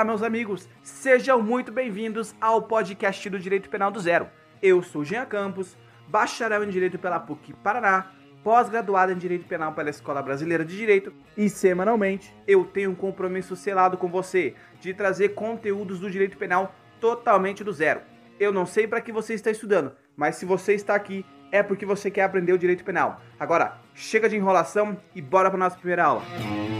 Olá, meus amigos, sejam muito bem-vindos ao podcast do Direito Penal do Zero. Eu sou Jean Campos, bacharel em Direito pela PUC Paraná, pós-graduado em Direito Penal pela Escola Brasileira de Direito e semanalmente eu tenho um compromisso selado com você de trazer conteúdos do Direito Penal totalmente do zero. Eu não sei para que você está estudando, mas se você está aqui é porque você quer aprender o Direito Penal. Agora, chega de enrolação e bora para nossa primeira aula. Música